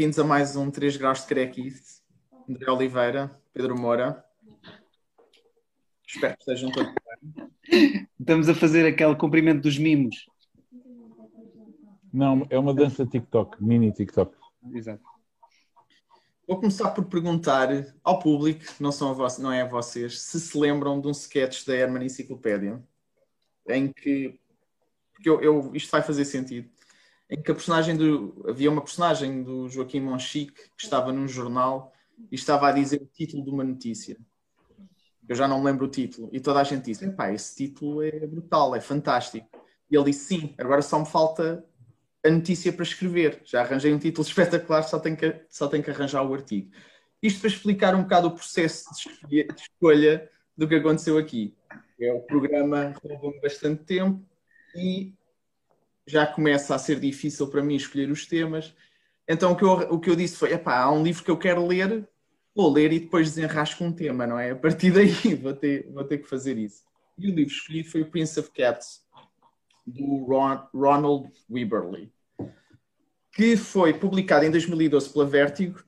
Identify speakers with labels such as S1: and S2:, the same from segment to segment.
S1: Bem-vindos a mais um 3 graus de crequice. André Oliveira, Pedro Moura. Espero que estejam todos bem.
S2: Estamos a fazer aquele cumprimento dos mimos.
S3: Não, é uma dança TikTok, mini TikTok.
S2: Exato.
S1: Vou começar por perguntar ao público, não, são a vo- não é a vocês, se se lembram de um sketch da Herman Enciclopédia, em que, porque eu, eu- isto vai fazer sentido, em que a personagem do, havia uma personagem do Joaquim Monchique que estava num jornal e estava a dizer o título de uma notícia. Eu já não me lembro o título. E toda a gente disse, epá, esse título é brutal, é fantástico. E ele disse, sim, agora só me falta a notícia para escrever. Já arranjei um título espetacular, só tenho que, só tenho que arranjar o artigo. Isto para explicar um bocado o processo de escolha, de escolha do que aconteceu aqui. É, o programa roubou-me bastante tempo e já começa a ser difícil para mim escolher os temas. Então o que eu, o que eu disse foi: há um livro que eu quero ler, vou ler e depois desenrasco um tema, não é? A partir daí vou ter, vou ter que fazer isso. E o livro escolhido foi o Prince of Cats, do Ron- Ronald Weberly, que foi publicado em 2012 pela Vertigo,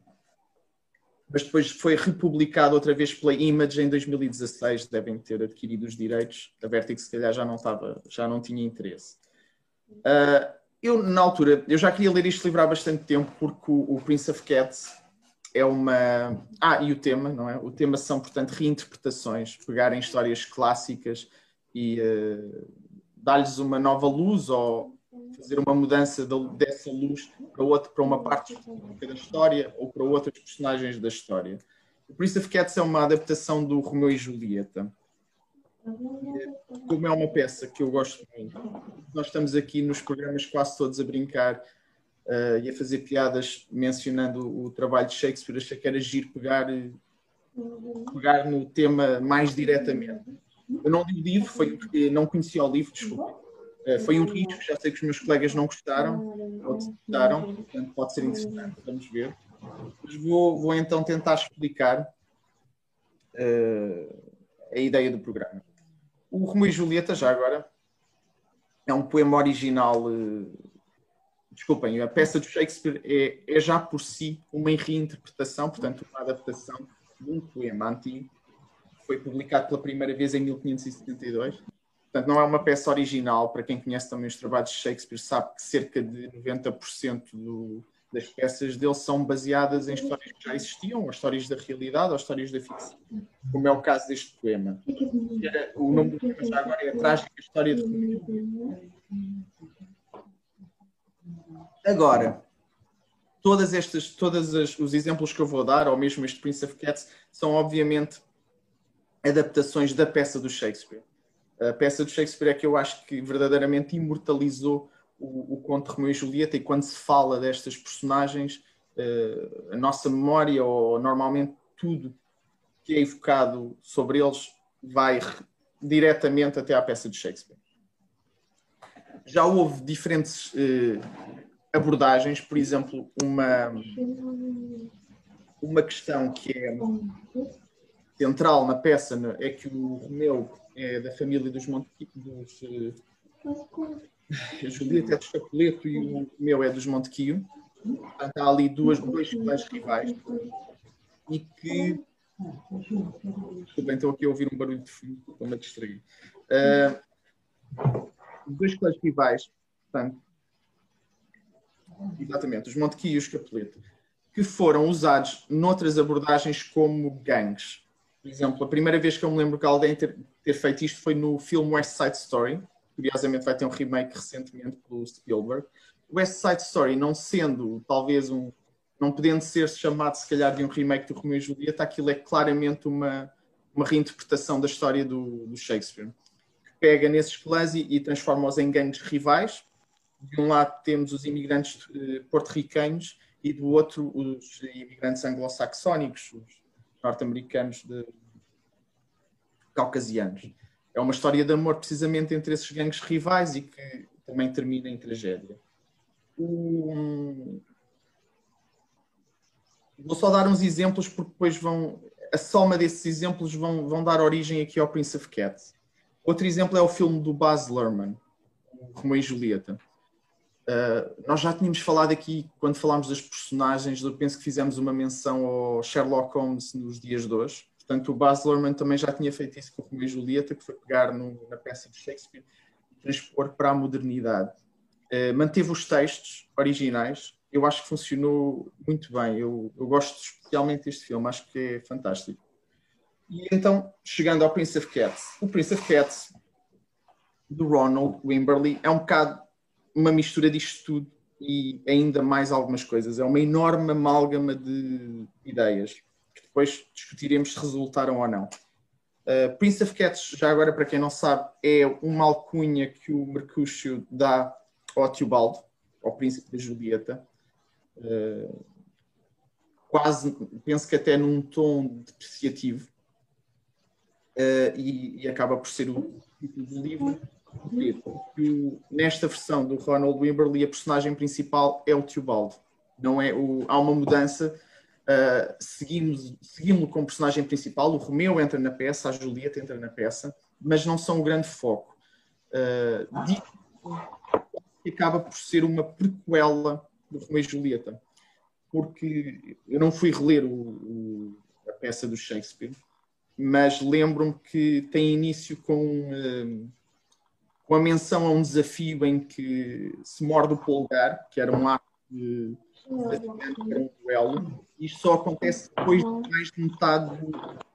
S1: mas depois foi republicado outra vez pela Image em 2016. Devem ter adquirido os direitos. A Vertigo, se calhar, já não, estava, já não tinha interesse. Ah, eu, na altura, eu já queria ler este livro há bastante tempo, porque o, o Prince of Cats é uma. Ah, e o tema, não é? O tema são, portanto, reinterpretações, pegarem histórias clássicas e ah, dar-lhes uma nova luz ou fazer uma mudança da- dessa luz para, outro, para uma parte da história ou para outros personagens da história. O Prince of Cats é uma adaptação do Romeu e Julieta. Como é uma peça que eu gosto muito, nós estamos aqui nos programas quase todos a brincar eh, e a fazer piadas mencionando o trabalho de Shakespeare. Achei que era giro pegar, pegar no tema mais diretamente. Eu não li o livro, foi, eh, não conhecia o livro, desculpa. Eh, foi um risco, já sei que os meus colegas não gostaram, outros gostaram, portanto pode ser interessante, vamos ver. Mas vou, vou então tentar explicar eh, a ideia do programa. O Romeu e Julieta, já agora, é um poema original. eh, desculpem, a peça de Shakespeare é, é já por si uma reinterpretação, portanto, uma adaptação de um poema antigo que foi publicado pela primeira vez em 1572. Portanto, não é uma peça original. Para quem conhece também os trabalhos de Shakespeare, sabe que cerca de 90% do, das peças dele são baseadas em histórias que já existiam, ou histórias da realidade, ou histórias da ficção, como é o caso deste poema. O nome do poema já agora é A Trágica História de Romeu. Agora, todas estas, todos os exemplos que eu vou dar, ou mesmo este Prince of Cats, são obviamente adaptações da peça do Shakespeare. A peça do Shakespeare é que eu acho que verdadeiramente imortalizou o, o conto Romeu e Julieta, e quando se fala destas personagens, eh, a nossa memória, ou normalmente tudo que é evocado sobre eles, vai re- diretamente até à peça de Shakespeare. Já houve diferentes eh, abordagens, por exemplo, uma, uma questão que é central na peça é que o Romeu é da família dos Monte dos eh, a Julieta é do Escapuleto e o Romeu é dos Montequio. Portanto, há ali duas, dois clãs rivais e que Desculpem, estou aqui a ouvir um barulho de fundo, estou-me a distrair. Ah, dois clãs rivais, portanto, exatamente, os Montequio e os Capuleto, que foram usados noutras abordagens como gangues. Por exemplo, a primeira vez que eu me lembro que alguém ter, ter feito isto foi no filme West Side Story. Curiosamente vai ter um remake recentemente pelo Spielberg. West Side Story, não sendo talvez um, não podendo ser chamado se calhar de um remake do Romeu e Julieta, aquilo é claramente uma, uma reinterpretação da história do, do Shakespeare. Que pega nesses clãs e, e transforma-os em gangues rivais. De um lado temos os imigrantes eh, porto-ricanos e do outro os imigrantes anglo-saxónicos, os norte-americanos de caucasianos. É uma história de amor precisamente entre esses gangues rivais e que também termina em tragédia. Um... Vou só dar uns exemplos porque depois vão a soma desses exemplos vão, vão dar origem aqui ao Prince of Cats. Outro exemplo é o filme do Baz Luhrmann, Romeu e Julieta. Uh, nós já tínhamos falado aqui, quando falámos das personagens, eu penso que fizemos uma menção ao Sherlock Holmes nos dias de hoje. Portanto, o Baz Luhrmann também já tinha feito isso com o Romeo e Julieta, que foi pegar no, na peça de Shakespeare e transpor para a modernidade. Uh, manteve os textos originais, eu acho que funcionou muito bem. Eu, eu gosto especialmente deste filme, acho que é fantástico. E então, chegando ao Prince of Cats. O Prince of Cats, do Ronald Wimberly, é um bocado uma mistura disto tudo e ainda mais algumas coisas. É uma enorme amálgama de ideias depois discutiremos se resultaram ou não. Uh, Prince of Cats, já agora para quem não sabe, é uma alcunha que o Mercúcio dá ao Teobaldo, ao príncipe da Julieta. Uh, quase, penso que até num tom depreciativo. Uh, e, e, acaba por ser o título do livro porque nesta versão do Ronald Wimberly a personagem principal é o Teobaldo. Não é o, há uma mudança. Uh, seguimos, seguimos como personagem principal. O Romeu entra na peça, a Julieta entra na peça, mas não são o grande foco. Uh, que acaba por ser uma prequela do Romeu e Julieta, porque eu não fui reler o, o, a peça do Shakespeare, mas lembro-me que tem início com. Uh, com a menção a um desafio em que se morde o polegar, que era um ato de, de um duelo, isto só acontece depois de mais de metade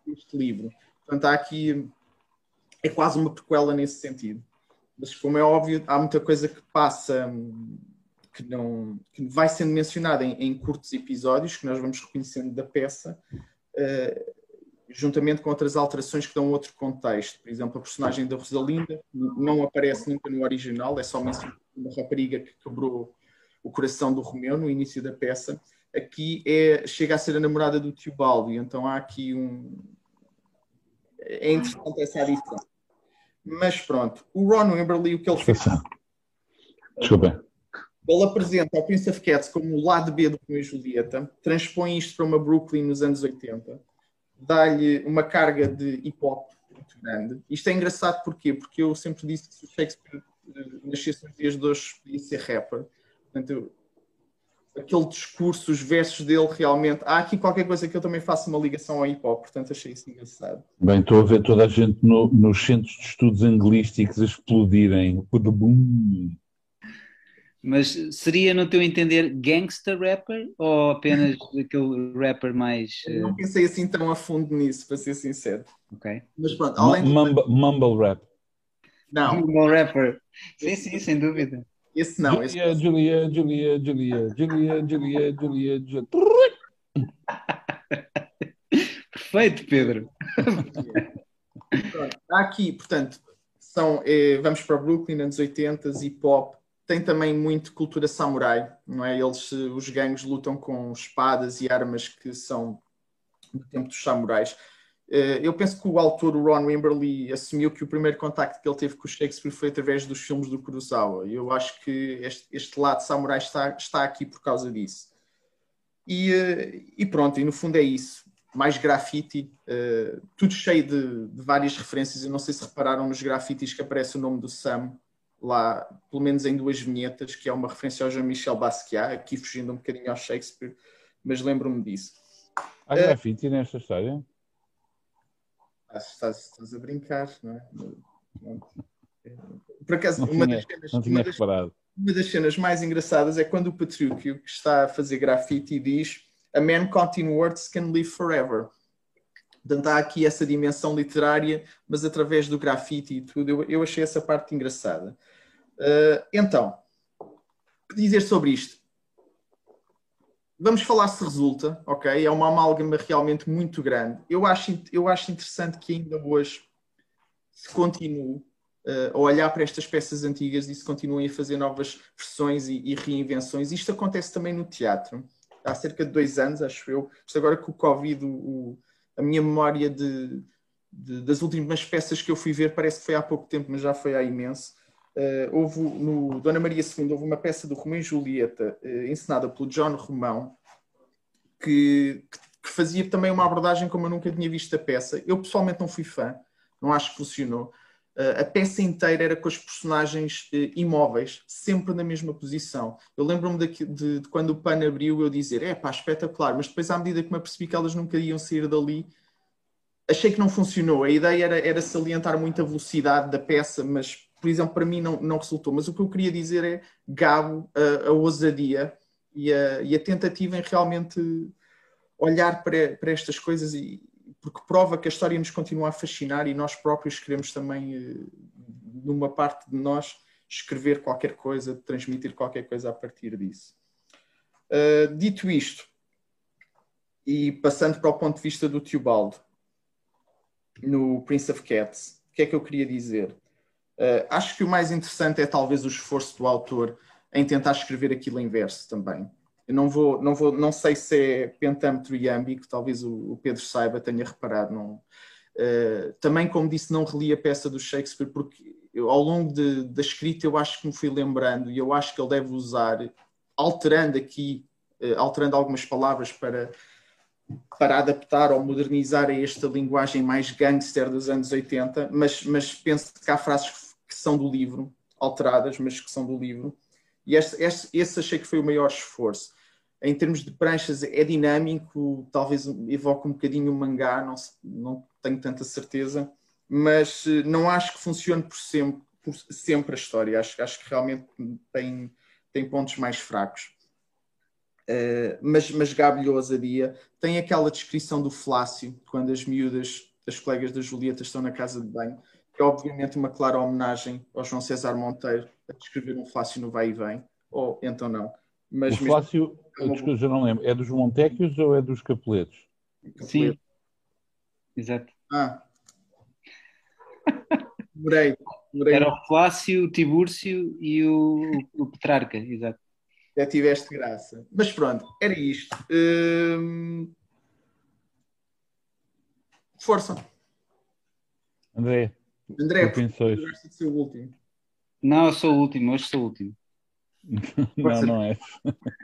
S1: deste livro. Portanto, há aqui é quase uma prequela nesse sentido. Mas como é óbvio, há muita coisa que passa que não que vai sendo mencionada em, em curtos episódios que nós vamos reconhecendo da peça. Uh, juntamente com outras alterações que dão outro contexto. Por exemplo, a personagem da Rosalinda não aparece nunca no original, é só uma rapariga que quebrou o coração do Romeu no início da peça. Aqui é, chega a ser a namorada do tio Baldo, então há aqui um. É interessante essa adição. Mas pronto, o Ron Wimberly, o que ele fez.
S3: Desculpa.
S1: Ele apresenta ao Prince of Cats como o lado B do Romeu e Julieta, transpõe isto para uma Brooklyn nos anos 80 dá-lhe uma carga de hip hop muito grande. Isto é engraçado porquê? Porque eu sempre disse que se o Shakespeare eh, nascesse nos dias de hoje podia ser rapper. Portanto, aquele discurso, os versos dele realmente. Há aqui qualquer coisa que eu também faço uma ligação ao hip hop, portanto achei isso engraçado.
S3: Bem, estou a ver toda a gente no, nos centros de estudos anglísticos a explodirem. Boom.
S2: Mas seria, no teu entender, gangster rapper ou apenas aquele rapper mais.
S1: Eu não pensei assim tão a fundo nisso, para ser sincero.
S2: Ok.
S1: Mas pronto,
S3: além de... mumble, mumble rap.
S1: Não.
S2: Mumble rapper. Sim, sim, sem dúvida.
S1: Esse não.
S3: Julia, esse... Julia, Julia, Julia, Julia, Julia, Julia, Julia.
S2: Perfeito, Pedro.
S1: Há aqui, portanto, são, eh, vamos para Brooklyn, anos 80, hip hop, tem também muito cultura samurai, não é? Eles, os gangues lutam com espadas e armas que são do tempo dos samurais. Eh, eu penso que o autor, o Ron Wimberly, assumiu que o primeiro contacto que ele teve com o Shakespeare foi através dos filmes do Kurosawa. E eu acho que este, este lado samurai está, está aqui por causa disso. E, eh, e, pronto, e no fundo é isso. Mais grafite, uh, tudo cheio de, de, várias referências. Eu não sei se repararam nos grafites que aparece o nome do Sam, lá, pelo menos em duas vinhetas, que é uma referência ao Jean-Michel Basquiat, aqui fugindo um bocadinho ao Shakespeare, mas lembro-me disso.
S3: Há uh, grafite nesta história?
S1: Estás, estás, a brincar, não é? Por acaso, não uma, tinha, das cenas, uma, das, uma, das cenas, mais engraçadas é quando o Patrúquio, que está a fazer grafite, diz A man caught in words can live forever. Portanto, há aqui essa dimensão literária, mas através do grafite e tudo. Eu, eu achei essa parte engraçada. Uh, então, o que dizer sobre isto? Vamos falar se resulta, ok? É uma amálgama realmente muito grande. Eu acho, eu acho interessante que ainda hoje se continue uh, a olhar para estas peças antigas e se continuem a fazer novas versões e, e reinvenções. Isto acontece também no teatro. Há cerca de dois anos, acho eu. Isto agora com o Covid, o, a minha memória de, de, das últimas peças que eu fui ver parece que foi há pouco tempo, mas já foi há imenso. Uh, houve no Dona Maria II houve uma peça do Romeu e Julieta uh, encenada pelo John Romão que, que, fazia também uma abordagem como eu nunca tinha visto a peça. Eu pessoalmente não fui fã, não acho que funcionou. Uh, a peça inteira era com os personagens imóveis, sempre na mesma posição. Eu lembro-me de, de, de, quando o pano abriu eu dizer, é pá, espetacular, mas depois à medida que me apercebi que elas nunca iam sair dali, achei que não funcionou. A ideia era, era salientar muito a velocidade da peça, mas, por exemplo, para mim não, não resultou. Mas o que eu queria dizer é gabo a, a ousadia e a, e a, tentativa em realmente olhar para, para estas coisas e, porque prova que a história nos continua a fascinar e nós próprios queremos também, eh, numa parte de nós, escrever qualquer coisa, transmitir qualquer coisa a partir disso. Uh, dito isto, e passando para o ponto de vista do Tiobaldo, no Prince of Cats, o que é que eu queria dizer? Uh, acho que o mais interessante é talvez o esforço do autor em tentar escrever aquilo em verso também. Eu não vou, não vou, não sei se é pentámetro iâmbico, talvez o, o, Pedro saiba, tenha reparado. Não, uh, também, como disse, não reli a peça do Shakespeare porque eu, ao longo de, da escrita eu acho que me fui lembrando e eu acho que ele deve usar, alterando aqui, uh, alterando algumas palavras para para adaptar ou modernizar a esta linguagem mais gangster dos anos 80, mas, mas penso que há frases que são do livro, alteradas, mas que são do livro. E este, este, esse achei que foi o maior esforço em termos de pranchas é dinâmico, talvez evoque um bocadinho o mangá, não, não tenho tanta certeza, mas eh, não acho que funcione por sempre, por sempre a história, acho, acho que realmente tem, tem pontos mais fracos. Uh, mas, mas gabe-lhe ousadia. Tem aquela descrição do Flácio, quando as miúdas, as colegas da Julieta estão na casa de banho, que é obviamente uma clara homenagem ao João César Monteiro, a descrever um Flácio no vai e vem, ou então não.
S3: Mas o Flácio, mesmo... eu não lembro, é dos Montecchios ou é dos Capuletos?
S2: Sim. Exato.
S1: Ah. Demorei, demorei.
S2: Era o Flácio, o Tibúrcio e o, o Petrarca, exato.
S1: Já tiveste graça. Mas pronto, era isto. Hum... Força.
S3: André.
S1: André, tu de ser o último.
S2: Não, eu sou o último, hoje sou o último.
S3: não, não é.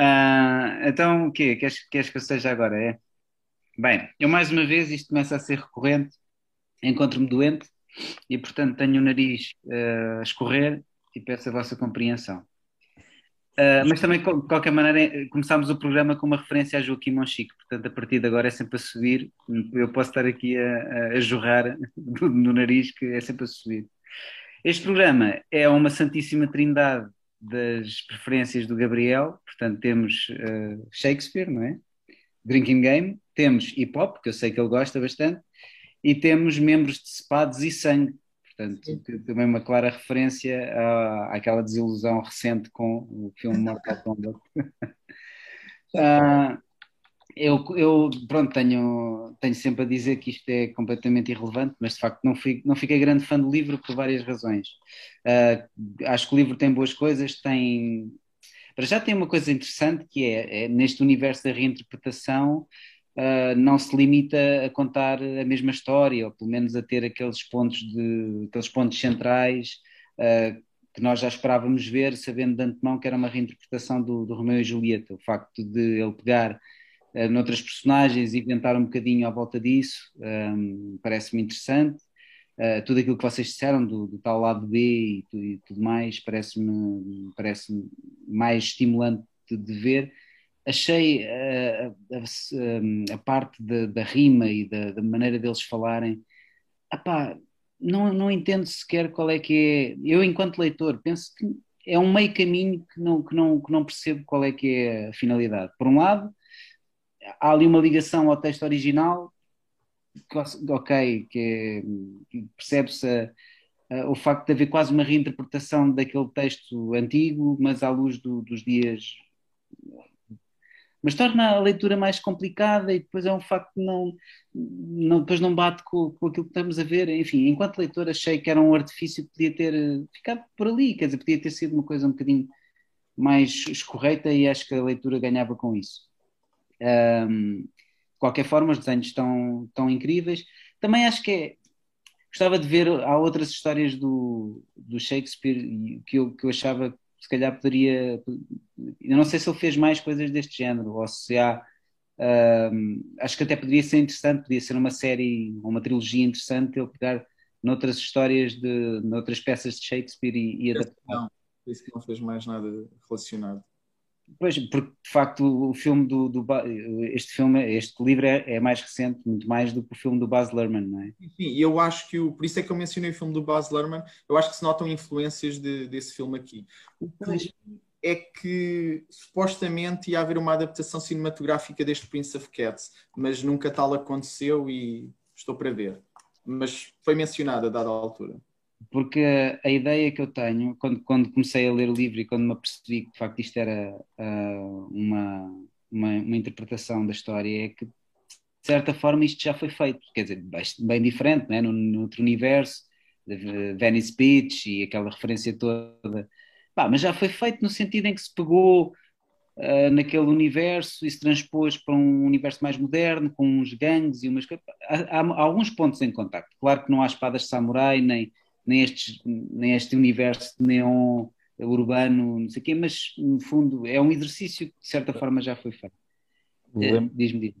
S2: Ah, então, o quê? Queres, queres que eu seja agora? É? Bem, eu mais uma vez, isto começa a ser recorrente, encontro-me doente e, portanto, tenho o nariz uh, a escorrer e peço a vossa compreensão. Uh, mas também, de qualquer maneira, começámos o programa com uma referência a Joaquim Monchique, portanto, a partir de agora é sempre a subir. Eu posso estar aqui a, a jorrar no nariz, que é sempre a subir. Este programa é uma santíssima trindade das preferências do Gabriel, portanto temos uh, Shakespeare, não é? Drinking Game, temos hip hop, que eu sei que ele gosta bastante, e temos membros de Sepados e Sangue, portanto também uma clara referência à, àquela desilusão recente com o filme Mortal Kombat. uh, eu, eu pronto, tenho, tenho sempre a dizer que isto é completamente irrelevante, mas de facto não, fui, não fiquei grande fã do livro por várias razões. Uh, acho que o livro tem boas coisas, tem. Para já tem uma coisa interessante que é, é neste universo da reinterpretação, uh, não se limita a contar a mesma história, ou pelo menos a ter aqueles pontos, de, aqueles pontos centrais. Uh, que nós já esperávamos ver, sabendo de antemão que era uma reinterpretação do, do Romeu e Julieta. O facto de ele pegar uh, noutras personagens e inventar um bocadinho à volta disso, um, ehm, parece-me interessante. Uh, tudo aquilo que vocês disseram do, do tal lado B e, e tudo mais parece-me parece mais estimulante de ver. Achei uh, a, a, a, parte da, da rima e da, da, maneira deles falarem, epá, não, não entendo sequer qual é que é. Eu, enquanto leitor, penso que é um meio caminho que não, que não, que não percebo qual é que é a finalidade. Por um lado, há ali uma ligação ao texto original, ok, que percebe-se o facto de haver quase uma reinterpretação daquele texto antigo, mas à luz do, dos dias. Mas torna a leitura mais complicada e depois é um facto que não, não, depois não bate com, com aquilo que estamos a ver. Enfim, enquanto leitor achei que era um artifício que podia ter ficado por ali, quer dizer, podia ter sido uma coisa um bocadinho mais escorreita e acho que a leitura ganhava com isso. Um, de qualquer forma, os desenhos estão, estão incríveis. Também acho que é. Gostava de ver. Há outras histórias do, do Shakespeare que eu, que eu achava se calhar poderia. Eu não sei se ele fez mais coisas deste género ou se há Uh, acho que até poderia ser interessante, podia ser uma série, uma trilogia interessante, ele pegar noutras histórias, de, noutras peças de Shakespeare e, e adaptar.
S1: Não, por isso que não fez mais nada relacionado.
S2: Pois, porque de facto o filme do, do este filme, este livro é, é, mais recente, muito mais do que o filme do Baz Luhrmann, não é?
S1: Sim, eu acho que o, por isso é que eu mencionei o filme do Baz Luhrmann, eu acho que se notam influências de, desse filme aqui. O que é que supostamente ia haver uma adaptação cinematográfica deste Prince of Cats, mas nunca tal aconteceu e estou para ver. Mas foi mencionado a dada altura
S2: porque a ideia que eu tenho, quando, quando comecei a ler o livro e quando me apercebi que de facto isto era uh, uma, uma, uma, interpretação da história, é que de certa forma isto já foi feito, quer dizer, bem diferente, né? no, no outro universo, Venice Beach e aquela referência toda, Pá, mas já foi feito no sentido em que se pegou uh, naquele universo e se transpôs para um universo mais moderno, com uns gangues e umas coisas. Há, há, há alguns pontos em contacto. Claro que não há espadas de samurai, nem nem, estes, nem este universo neon urbano, não sei o quê, mas no fundo é um exercício que de certa forma já foi feito.
S3: Lem Diz-me, diz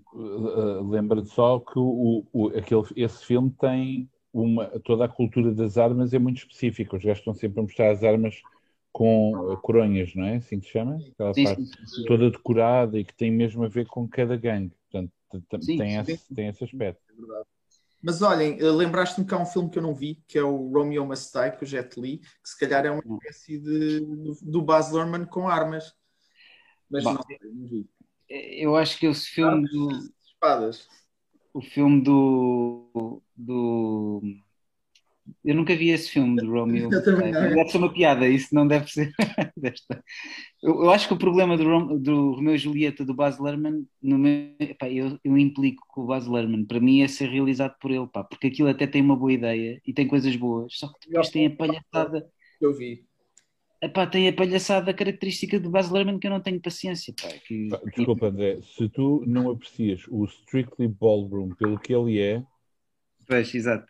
S3: Lembra-te só que o, o, aquele, esse filme tem uma, toda a cultura das armas é muito específica. Os gajos estão sempre a mostrar as armas com coronhas, não é? Assim que se chama? Aquela sim, parte sim, sim. toda decorada e que tem mesmo a ver com cada gangue. Portanto, tem, esse, tem esse aspecto. É verdade.
S1: Mas olhem, eh, lembraste-me que há um filme que eu não vi, que é o Romeo Must Die, com o Jet Li, que se calhar é uma hum. espécie de, do Baz Luhrmann com armas. Mas Bom, não, não vi.
S2: Eu acho que esse filme do...
S1: Espadas.
S2: O filme do... do eu nunca vi esse filme de Romeo. Eu também não. Deve ser uma piada, isso não deve ser. eu, eu, acho que o problema do, Rom, do Romeo e Julieta do Baz Luhrmann, no meu, pá, eu, eu, implico com o Baz Luhrmann, para mim é ser realizado por ele, pá, porque aquilo até tem uma boa ideia e tem coisas boas, só que depois tem a palhaçada.
S1: Eu vi.
S2: Epá, tem a palhaçada característica do Baz Luhrmann que eu não tenho paciência. Pá, que...
S3: Desculpa, André, se tu não aprecias o Strictly Ballroom pelo que ele é,
S2: Pois, exato.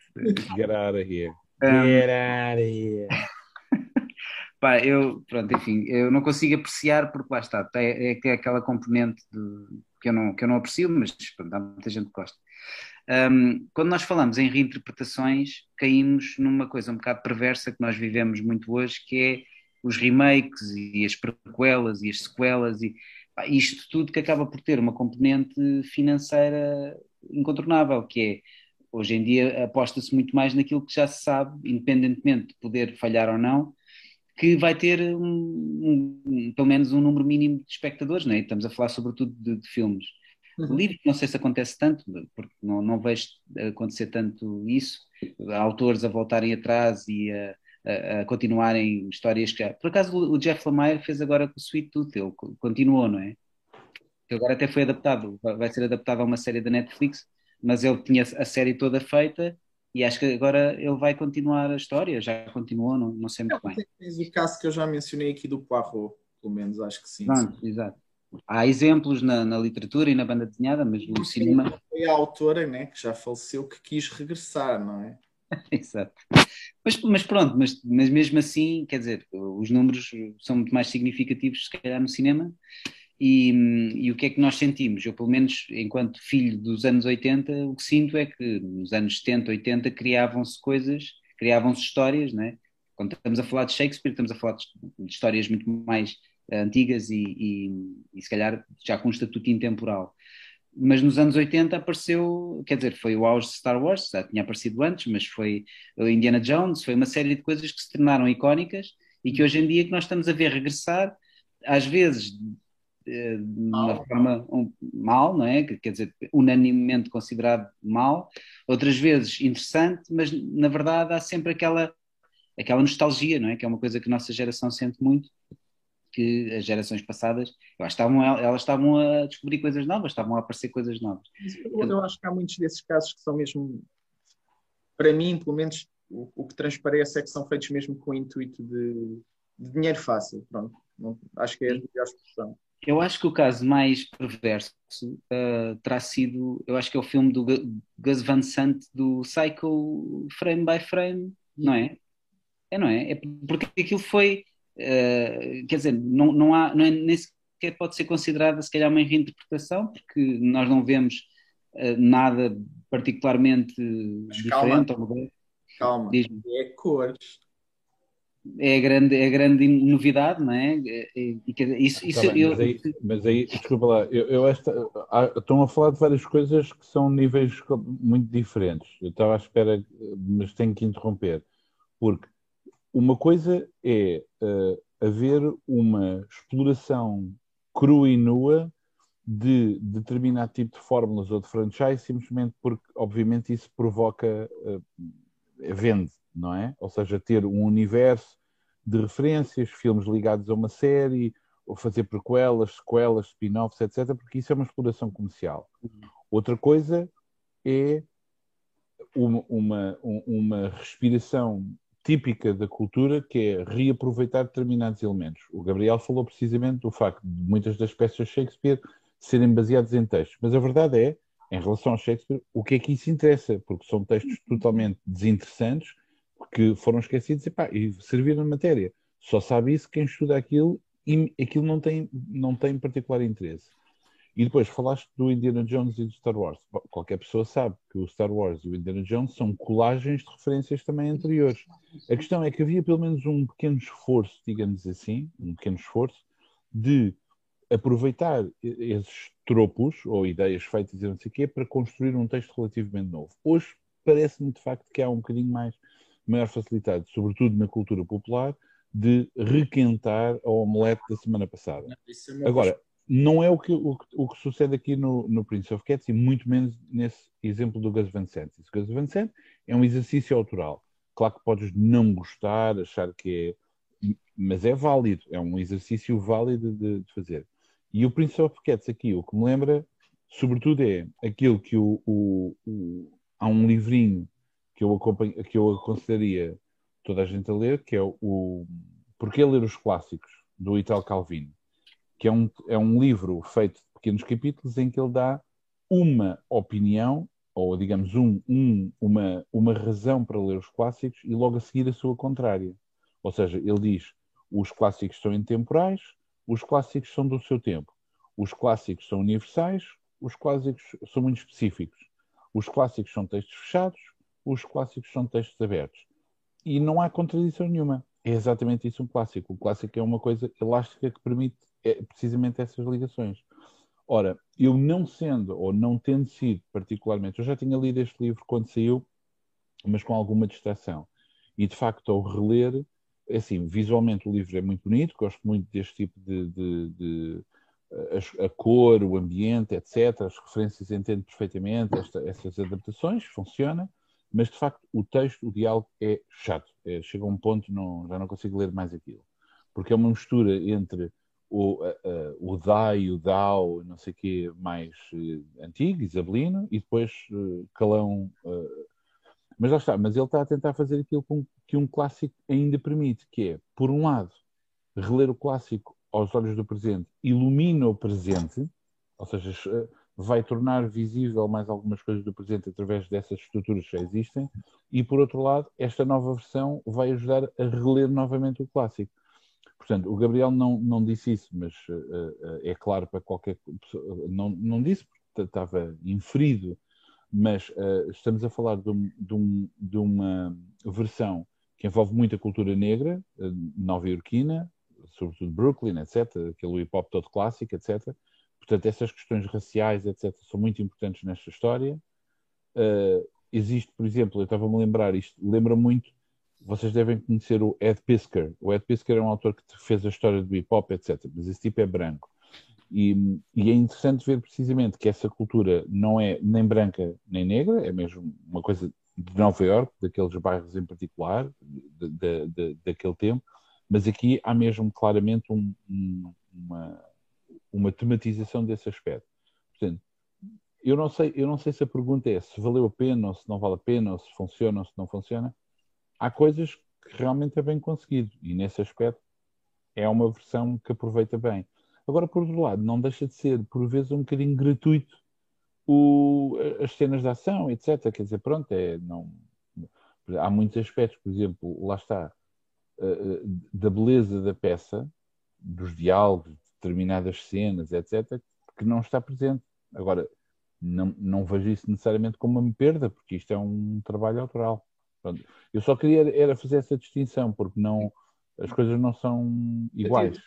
S3: Get out of here. Um, Get out of here.
S2: Pá, eu, pronto, enfim, eu não consigo apreciar porque lá está, é, é, é aquela componente de, que, eu não, que eu não aprecio, mas pronto, há muita gente que gosta. Um, quando nós falamos em reinterpretações, caímos numa coisa um bocado perversa que nós vivemos muito hoje, que é os remakes e as prequelas e as sequelas e pá, isto tudo que acaba por ter uma componente financeira incontornável, que é Hoje em dia aposta-se muito mais naquilo que já se sabe, independentemente de poder falhar ou não, que vai ter um, um, pelo menos um número mínimo de espectadores, né? estamos a falar sobretudo de, de filmes. Uhum. Livros, não sei se acontece tanto, porque não, não vejo acontecer tanto isso, autores a voltarem atrás e a, a, a continuarem histórias que. Por acaso o Jeff Lemire fez agora com o Sweet Tooth, ele continuou, não é? Que agora até foi adaptado, vai ser adaptado a uma série da Netflix, mas ele tinha a série toda feita e acho que agora ele vai continuar a história, já continuou, não, não sei muito bem.
S1: Tens o caso que eu já mencionei aqui do Poirot, pelo menos acho que sim.
S2: Pronto, sim. exato. Há exemplos na, na, literatura e na banda desenhada, mas no cinema.
S1: Foi a autora, né, que já faleceu, que quis regressar, não é?
S2: Exato. Mas, mas pronto, mas, mas mesmo assim, quer dizer, os números são muito mais significativos, se calhar, no cinema, e, e, o que é que nós sentimos? Eu, pelo menos, enquanto filho dos anos 80, o que sinto é que nos anos 70, 80 criavam-se coisas, criavam-se histórias, né? Quando estamos a falar de Shakespeare, estamos a falar de, histórias muito mais uh, antigas e, e, e, se calhar já com um estatuto intemporal. Mas nos anos 80 apareceu, quer dizer, foi o auge de Star Wars, já tinha aparecido antes, mas foi Indiana Jones, foi uma série de coisas que se tornaram icónicas e que hoje em dia que nós estamos a ver regressar, às vezes de uma forma um, mal, não é? Quer dizer, unanimemente considerado mal, outras vezes interessante, mas na verdade há sempre aquela, aquela nostalgia, não é? Que é uma coisa que a nossa geração sente muito, que as gerações passadas, elas estavam, elas estavam a descobrir coisas novas, estavam a aparecer coisas novas.
S1: Eu, eu acho que há muitos desses casos que são mesmo, para mim, pelo menos, o, o que transparece é que são feitos mesmo com o intuito de, de dinheiro fácil, pronto. Não, acho que é a melhor expressão.
S2: Eu acho que o caso mais perverso uh, terá sido, eu acho que é o filme do Gus Van Sant do Psycho Frame by Frame, não é? É, não é? é porque aquilo foi, uh, quer dizer, não, não há, não é nem, que pode ser considerada se calhar uma reinterpretação, porque nós não vemos uh, nada particularmente Mas diferente.
S1: Calma, calma. é cores
S2: é a grande, é a grande novidade, não é? E, isso, isso
S3: tá bem,
S2: eu...
S3: mas, aí, mas, aí, desculpa lá, eu, eu esta, estão a falar de várias coisas que são níveis muito diferentes. Eu estava à espera, mas tenho que interromper, porque uma coisa é uh, haver uma exploração crua e nua de determinado tipo de fórmulas ou de franchise, simplesmente porque, obviamente, isso provoca, uh, vende, não é? Ou seja, ter um universo de referências, filmes ligados a uma série, ou fazer prequelas, sequelas, spin-offs, etc., porque isso é uma exploração comercial. Outra coisa é uma, uma, uma respiração típica da cultura, que é reaproveitar determinados elementos. O Gabriel falou precisamente do facto de muitas das peças de Shakespeare serem baseadas em textos, mas a verdade é, em relação ao Shakespeare, o que é que isso interessa? Porque são textos totalmente desinteressantes que foram esquecidos e, pá, e serviram de matéria. Só sabe isso quem estuda aquilo e aquilo não tem, não tem particular interesse. E depois falaste do Indiana Jones e do Star Wars. Qualquer pessoa sabe que o Star Wars e o Indiana Jones são colagens de referências também anteriores. A questão é que havia pelo menos um pequeno esforço, digamos assim, um pequeno esforço, de aproveitar esses tropos ou ideias feitas e não sei o quê para construir um texto relativamente novo. Hoje parece-me de facto que há um bocadinho mais maior facilidade, sobretudo na cultura popular, de requentar a omelete da semana passada. É Agora, não é o que, o, o que sucede aqui no, no, Prince of Cats e muito menos nesse exemplo do Gus Van Sant. O Gus Van Sant é um exercício autoral. Claro que podes não gostar, achar que é... Mas é válido, é um exercício válido de, de fazer. E o Prince of Cats aqui, o que me lembra, sobretudo, é aquilo que o, o, o há um livrinho que eu, que eu aconselharia toda a gente a ler, que é o Porquê Ler os Clássicos, do Italo Calvino, que é um, é um livro feito de pequenos capítulos em que ele dá uma opinião, ou digamos um, um, uma, uma razão para ler os clássicos e logo a seguir a sua contrária. Ou seja, ele diz os clássicos são intemporais, os clássicos são do seu tempo. Os clássicos são universais, os clássicos são muito específicos. Os clássicos são textos fechados, os clássicos são textos abertos. E não há contradição nenhuma. É exatamente isso um clássico. O clássico é uma coisa elástica que permite é, precisamente essas ligações. Ora, eu não sendo ou não tendo sido particularmente, eu já tinha lido este livro quando saiu, mas com alguma distração. E de facto, ao reler, é assim, visualmente o livro é muito bonito, gosto muito deste tipo de, de, de a, a, cor, o ambiente, etc. As referências entendo perfeitamente, esta, essas adaptações, funciona mas de facto o texto, o diálogo é chato. É, chega a um ponto, não, já não consigo ler mais aquilo. Porque é uma mistura entre o, o Dai, o Dao, não sei o quê, mais uh, antigo, isabelino, e depois uh, Calão. Uh, mas lá está, mas ele está a tentar fazer aquilo com, que um clássico ainda permite, que é, por um lado, reler o clássico aos olhos do presente ilumina o presente, ou seja, vai tornar visível mais algumas coisas do presente através dessas estruturas que já existem, e por outro lado, esta nova versão vai ajudar a reler novamente o clássico. Portanto, o Gabriel não, não disse isso, mas uh, uh, é claro para qualquer pessoa, não, não disse porque estava inferido, mas uh, estamos a falar de, um, de, um, de, uma versão que envolve muita cultura negra, nova-iorquina, sobretudo Brooklyn, etc., aquele hip-hop todo clássico, etc., Portanto, essas questões raciais, etc., são muito importantes nesta história. Uh, existe, por exemplo, eu estava-me a lembrar, isto lembra muito, vocês devem conhecer o Ed Piskor. O Ed Piskor é um autor que fez a história do hip hop, etc., mas esse tipo é branco. E, e, é interessante ver precisamente que essa cultura não é nem branca nem negra, é mesmo uma coisa de Nova York, daqueles bairros em particular, de, de, de, daquele tempo, mas aqui há mesmo claramente um, um, uma, uma tematização desse aspecto. Portanto, eu não sei, eu não sei se a pergunta é se valeu a pena ou se não vale a pena, ou se funciona ou se não funciona. Há coisas que realmente é bem conseguido e nesse aspecto é uma versão que aproveita bem. Agora, por outro lado, não deixa de ser, por vezes, um bocadinho gratuito o, as cenas de ação, etc. Quer dizer, pronto, é, não, há muitos aspectos, por exemplo, lá está, uh, da beleza da peça, dos diálogos, determinadas cenas, etc., que não está presente. Agora, não, não vejo isso necessariamente como uma perda, porque isto é um trabalho autoral. Pronto. Eu só queria era fazer essa distinção, porque não, as coisas não são iguais.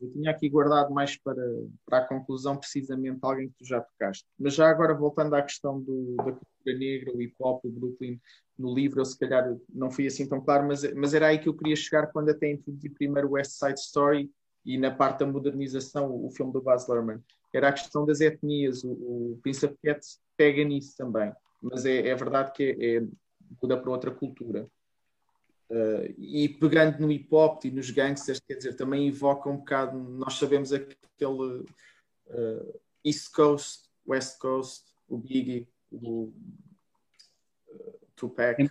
S1: Eu tinha aqui guardado mais para, para a conclusão, precisamente, alguém que tu já tocaste. Mas já agora, voltando à questão do, da cultura negra, o hip hop, o Brooklyn, no livro, eu se calhar não fui assim tão claro, mas, mas era aí que eu queria chegar quando até introduzi primeiro o West Side Story e na parte da modernização, o, filme do Baz Luhrmann. Era a questão das etnias, o, o Prince of Cats pega nisso também. Mas é, é verdade que é, é, muda para outra cultura. Uh, e pegando no hip hop e nos gangsters, quer dizer, também evoca um bocado, nós sabemos aquele uh, East Coast, West Coast, o Biggie, o uh, Tupac.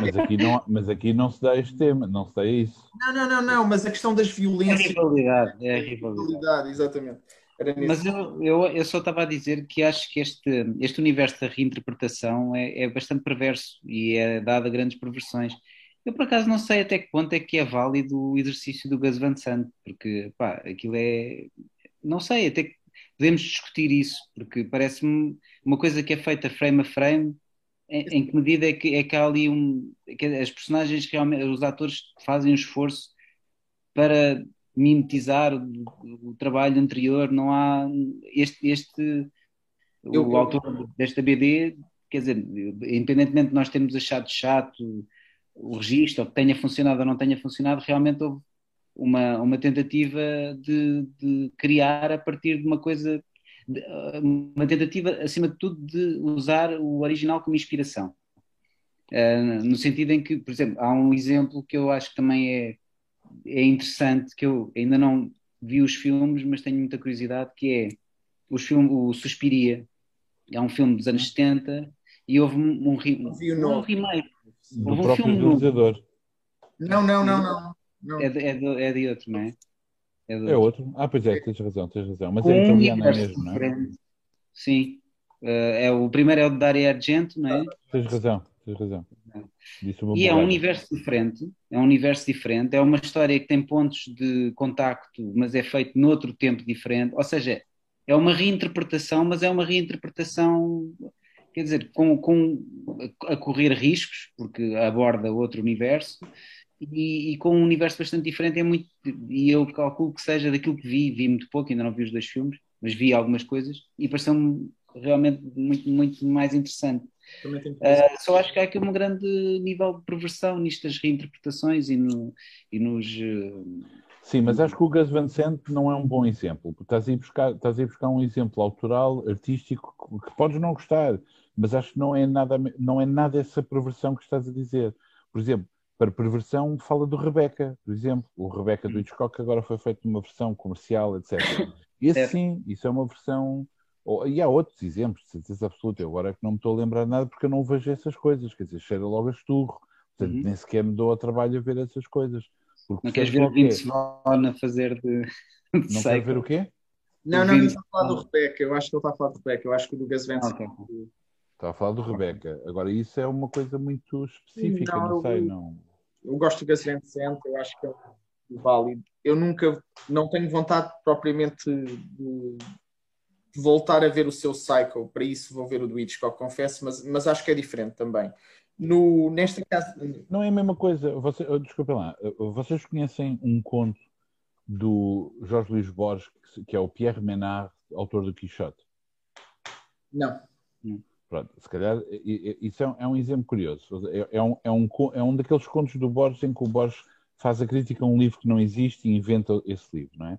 S3: Mas aqui, não, mas aqui não se dá este tema, não se dá isso.
S1: Não, não, não, não, mas a questão das violências. É
S2: a rivalidade, é a rivalidade.
S1: exatamente.
S2: Mas eu, eu, eu só estava a dizer que acho que este, este universo da reinterpretação é, é bastante perverso e é dado a grandes perversões. Eu, por acaso, não sei até que ponto é que é válido o exercício do Gus Van Sant, porque, pá, aquilo é... Não sei, até que podemos discutir isso, porque parece-me uma coisa que é feita frame a frame, em, em que medida é que, é que há ali um... Que as personagens, realmente, os atores fazem um esforço para mimetizar o, o, trabalho anterior, não há este, este eu, o autor desta BD, quer dizer, independentemente de nós termos achado chato o registro, ou que tenha funcionado ou não tenha funcionado, realmente houve uma, uma tentativa de, de criar a partir de uma coisa, uma tentativa, acima de tudo, de usar o original como inspiração. Uh, no sentido em que, por exemplo, há um exemplo que eu acho que também é é interessante que eu ainda não vi os filmes, mas tenho muita curiosidade, que é os filme, o Suspiria. É um filme dos anos 70 e houve um, um, um, um remake.
S3: Do houve um filme realizador.
S1: Não, não, não, não.
S2: não. É, de, é, de, é de outro, não é?
S3: É, é outro. Ah, pois é, tens razão, tens razão. Mas é italiano mesmo, não é?
S2: Sim. Uh, é, o primeiro é o de Dario Argento, não é?
S3: Tens razão, tens razão
S2: e é um universo diferente, é um universo diferente, é uma história que tem pontos de contacto, mas é feito noutro tempo diferente, ou seja, é uma reinterpretação, mas é uma reinterpretação, quer dizer, com, com a correr riscos, porque aborda outro universo, e, e, com um universo bastante diferente, é muito, e eu calculo que seja daquilo que vi, vi muito pouco, ainda não vi os dois filmes, mas vi algumas coisas, e pareceu-me realmente muito, muito mais interessante. Uh, só acho que há aqui um grande nível de perversão nestas reinterpretações e, no, e nos. Uh...
S3: Sim, mas acho que o Gus Van Sant não é um bom exemplo. Estás a, ir buscar, estás a ir buscar um exemplo autoral, artístico, que podes não gostar, mas acho que não é nada, não é nada essa perversão que estás a dizer. Por exemplo, para perversão, fala do Rebecca, por exemplo. O Rebecca do Hitchcock agora foi feito numa versão comercial, etc. Esse é. sim, isso é uma versão e há outros exemplos, de certeza absoluta. Eu agora é que não me estou a lembrar nada porque eu não vejo essas coisas. Quer dizer, cheira logo a esturro. Portanto, uhum. nem sequer me dou a trabalho a ver essas coisas.
S2: Porque não queres ver o Vince Vaughn a fazer de.
S3: de não queres ver o quê?
S1: Não, não, ele está a falar do Rebeca. Eu acho que ele está a falar do Rebeca. Eu acho que o do Gus Van okay.
S3: Está a falar do Rebeca. Agora, isso é uma coisa muito específica, não, não sei, não.
S1: Eu gosto do Van Sant, eu acho que é válido. Eu nunca, não tenho vontade propriamente de, voltar a ver o seu cycle, para isso vou ver o do Hitchcock, confesso, mas, mas acho que é diferente também. No, nesta casa.
S3: Não é a mesma coisa. Você, oh, desculpa lá, vocês conhecem um conto do Jorge Luís Borges, que é o Pierre Menard, autor do Quixote?
S1: Não.
S3: Pronto, se calhar isso é um, é um exemplo curioso. É, é, um, é, um, é um daqueles contos do Borges em que o Borges faz a crítica a um livro que não existe e inventa esse livro, não é?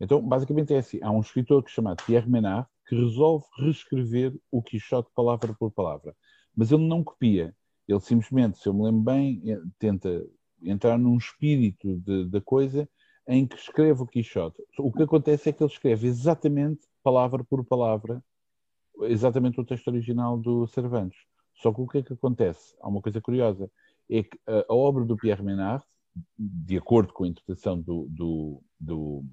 S3: Então, basicamente é assim: há um escritor que se chama Pierre Menard que resolve reescrever o Quixote palavra por palavra, mas ele não copia. Ele simplesmente, se eu me lembro bem, eh, tenta entrar num espírito da coisa em que escreve o Quixote. O que acontece é que ele escreve exatamente palavra por palavra, exatamente o texto original do Cervantes. Só que o que é que acontece? Há uma coisa curiosa, é que a, obra do Pierre Menard, de acordo com a interpretação do, do, do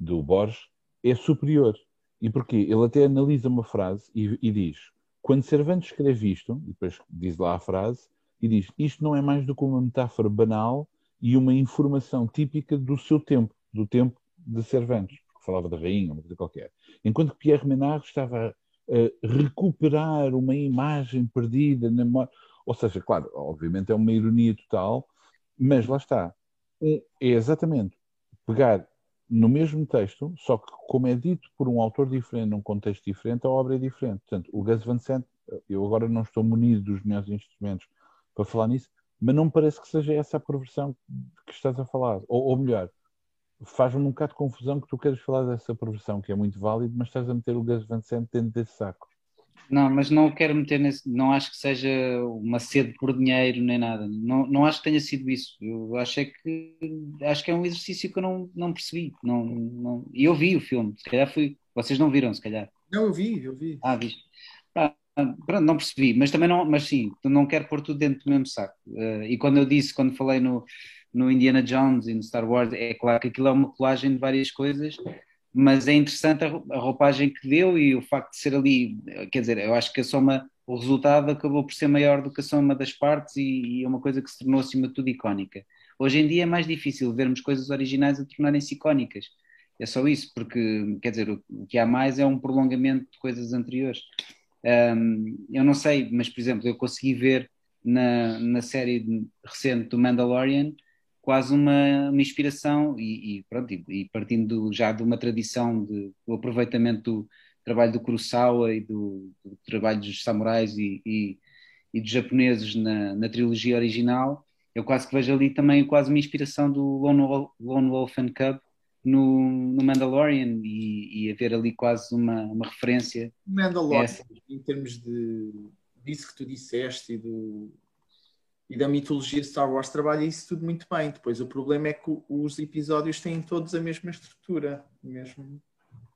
S3: do Borges é superior. E porquê? Ele até analisa uma frase e, e, diz: quando Cervantes escreve isto, e depois diz lá a frase, e diz: isto não é mais do que uma metáfora banal e uma informação típica do seu tempo. do tempo de Cervantes, falava da rainha, uma coisa qualquer. Enquanto que Pierre Menard estava a recuperar uma imagem perdida na memória. Ou seja, claro, obviamente é uma ironia total, mas lá está. É exatamente pegar no mesmo texto, só que como é dito por um autor diferente, num contexto diferente, a obra é diferente. Portanto, o Gus Van Sant, eu agora não estou munido dos melhores instrumentos para falar nisso, mas não me parece que seja essa a perversão que estás a falar. Ou, ou melhor, faz-me um bocado de confusão que tu queres falar dessa perversão, que é muito válido, mas estás a meter o Gus Van Sant dentro desse saco.
S2: Não, mas não quero meter nesse. Não acho que seja uma sede por dinheiro nem nada. Não, não acho que tenha sido isso. Eu acho é que acho que é um exercício que eu não, não percebi. Não, não... E eu vi o filme. Se calhar fui. Vocês não viram, se calhar.
S1: Não, eu vi, eu vi.
S2: Ah, vi. Ah, pronto, não percebi, mas também não, mas sim, não quero pôr tudo dentro do mesmo saco. Uh, e quando eu disse, quando falei no, no Indiana Jones e no Star Wars, é claro que aquilo é uma colagem de várias coisas mas é interessante a, roupagem que deu e o facto de ser ali, quer dizer, eu acho que a soma, o resultado acabou por ser maior do que a soma das partes e, é uma coisa que se tornou acima de tudo icónica. Hoje em dia é mais difícil vermos coisas originais a tornarem-se icónicas. É só isso, porque, quer dizer, o, o que há mais é um prolongamento de coisas anteriores. Um, eu não sei, mas, por exemplo, eu consegui ver na, na série recente do Mandalorian quase uma, uma inspiração e, e pronto, e, e, partindo já de uma tradição de, do aproveitamento do trabalho do Kurosawa e do, do trabalho dos samurais e, e, e dos japoneses na, na, trilogia original, eu quase que vejo ali também quase uma inspiração do Lone Wolf, Lone Wolf and Cub no, no Mandalorian e, e haver ali quase uma, uma referência.
S1: Mandalorian, em termos de disso que tu disseste e do, e da mitologia de Star Wars trabalha isso tudo muito bem. Depois o problema é que os episódios têm todos a mesma estrutura. Mesmo...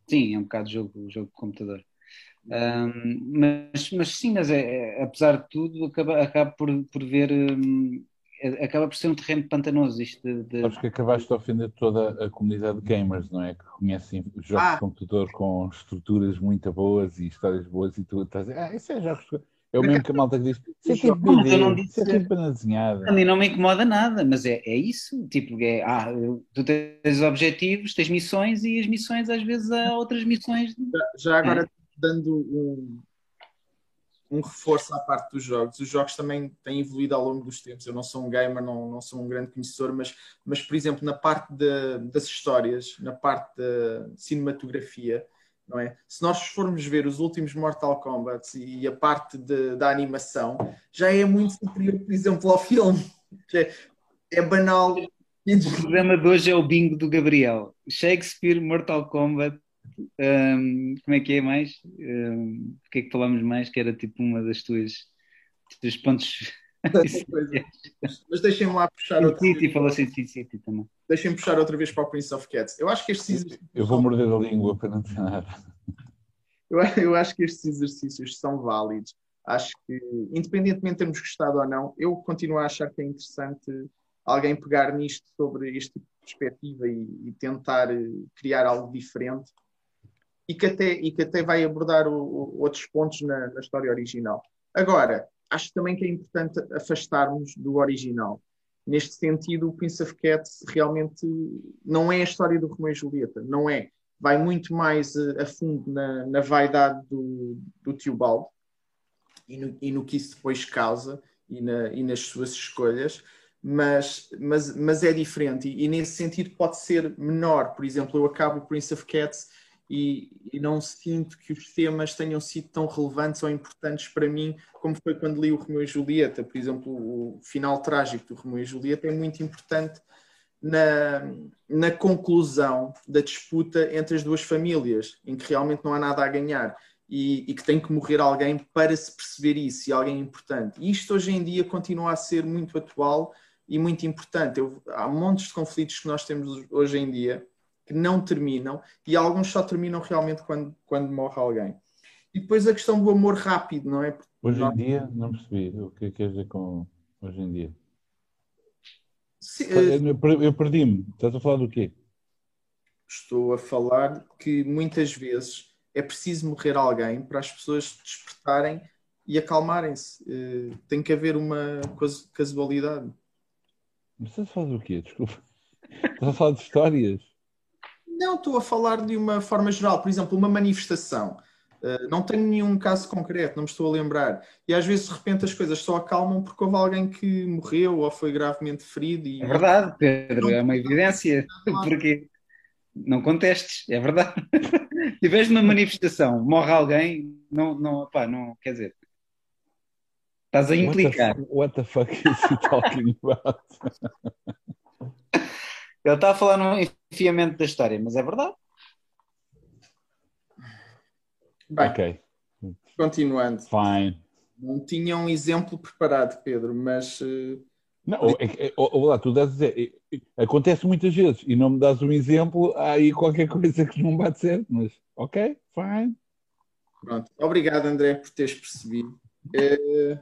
S2: Sim, é um bocado jogo, jogo de computador. Um, mas, mas sim, mas é, é, apesar de tudo, acaba, acaba por, por ver. Um, é, acaba por ser um terreno pantanoso isto de, de...
S3: Sabes que acabaste de ofender toda a comunidade de gamers, não é? Que conhecem jogos ah. de computador com estruturas muito boas e histórias boas e tu estás a dizer, ah, isso é jogos é o mesmo que a malta que diz. Isso é tipo BD, eu não disse, isso é tipo desenhada.
S2: A mim não me incomoda nada, mas é, é isso. Tipo, é, ah, tu tens objetivos, tens missões e as missões às vezes há outras missões.
S1: Já, já agora é. dando um, um reforço à parte dos jogos. Os jogos também têm evoluído ao longo dos tempos. Eu não sou um gamer, não, não sou um grande conhecedor, mas, mas por exemplo, na parte de, das histórias, na parte da cinematografia, não é? Se nós formos ver os últimos Mortal Kombat e a parte de, da animação, já é muito superior, por exemplo, ao filme. É, é banal.
S2: O programa de hoje é o bingo do Gabriel. Shakespeare, Mortal Kombat, um, como é que é mais? Um, o que é que falamos mais? Que era tipo uma das tuas dos pontos.
S1: Mas deixem-me lá puxar outra
S2: City, falou assim, City também.
S1: Deixem-me puxar outra vez para o Prince of Cats. Eu acho que estes exercícios.
S3: Eu vou morder a língua para não dizer nada.
S1: Eu, eu acho que estes exercícios são válidos. Acho que, independentemente de termos gostado ou não, eu continuo a achar que é interessante alguém pegar nisto sobre este tipo de perspectiva e, e tentar eh, criar algo diferente e que até, e que até vai abordar o, o, outros pontos na, na história original. Agora, acho também que é importante afastarmos do original. Neste sentido, o Prince of Cats realmente não é a história do Romeu e Julieta, não é. Vai muito mais a, a fundo na, na, vaidade do, do tio Baldo e no, e no, que isso depois causa e, na, e nas suas escolhas, mas, mas, mas é diferente e, e, nesse sentido pode ser menor. Por exemplo, eu acabo o Prince of Cats e, e, não sinto que os temas tenham sido tão relevantes ou importantes para mim como foi quando li o Romeu e Julieta. Por exemplo, o final trágico do Romeu e Julieta é muito importante na, na conclusão da disputa entre as duas famílias, em que realmente não há nada a ganhar. E, e, que tem que morrer alguém para se perceber isso, e alguém importante. E isto hoje em dia continua a ser muito atual e muito importante. Eu, há montes de conflitos que nós temos hoje em dia que não terminam e alguns só terminam realmente quando, quando morre alguém. E depois a questão do amor rápido, não é?
S3: Hoje em dia, não percebi o que é quer dizer com hoje em dia. Se, uh, eu perdi-me. Estás a falar do quê?
S1: Estou a falar que muitas vezes é preciso morrer alguém para as pessoas despertarem e acalmarem-se. Uh, tem que haver uma casualidade.
S3: Mas estás a falar do quê? Desculpa. Estás a falar de histórias?
S1: Não, estou a falar de uma forma geral. Por exemplo, uma manifestação. Uh, não tenho nenhum caso concreto, não me estou a lembrar. E às vezes, de repente, as coisas só acalmam porque houve alguém que morreu ou foi gravemente ferido. E...
S2: É verdade, Pedro, é uma evidência. Porque não contestes, é verdade. Tiveste uma manifestação, morre alguém, não, não, pá, não, quer dizer, estás a implicar.
S3: What the, what the fuck is he talking about?
S2: Ele está a falar no enfiamento da história, mas é verdade.
S1: Bem, ok. Continuando.
S3: Fine.
S1: Não tinha um exemplo preparado, Pedro, mas. Uh...
S3: Não, é, é, olá, tu dás dizer, acontece muitas vezes e não me dás um exemplo, há aí qualquer coisa que não bate certo, mas ok, fine.
S1: Pronto. Obrigado, André, por teres percebido. Uh...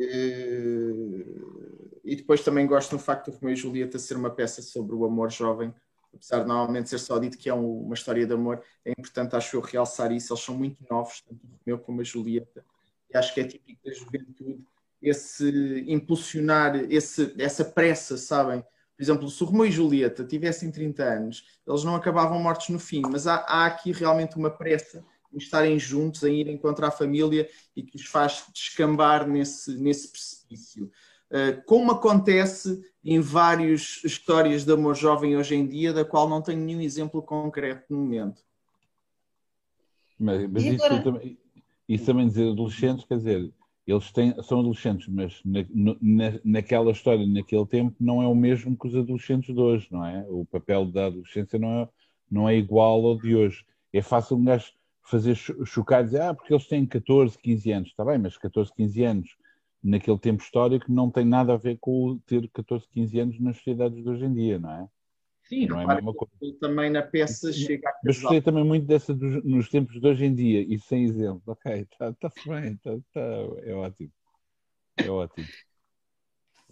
S1: Uh... E depois também gosto do facto do Romeu e Julieta ser uma peça sobre o amor jovem, apesar de normalmente ser só dito que é um, uma história de amor, é importante, acho eu, realçar isso. Eles são muito novos, tanto o Romeu como a Julieta, e acho que é típico da juventude esse impulsionar, esse, essa pressa, sabem? Por exemplo, se o Romeu e Julieta tivessem 30 anos, eles não acabavam mortos no fim, mas há, há aqui realmente uma pressa em estarem juntos, em irem contra a família e que os faz descambar nesse, nesse precipício. Uh, como acontece em várias histórias de amor jovem hoje em dia, da qual não tenho nenhum exemplo concreto no momento.
S3: Mas, mas isso, também, isso também dizer adolescentes, quer dizer, eles têm, são adolescentes, mas na, na, naquela história, naquele tempo, não é o mesmo que os adolescentes de hoje, não é? O papel da adolescência não é, não é igual ao de hoje. É fácil um gajo fazer chocar e dizer, ah, porque eles têm 14, 15 anos. Está bem, mas 14, 15 anos naquele tempo histórico não tem nada a ver com ter 14, 15 anos nas sociedades de hoje em dia, não é?
S1: Sim, não é a mesma coisa. também na peça chega a
S3: Mas gostei também muito dessa dos, nos tempos de hoje em dia e sem exemplo. Ok, está-se tá bem, tá, tá, é ótimo. É ótimo.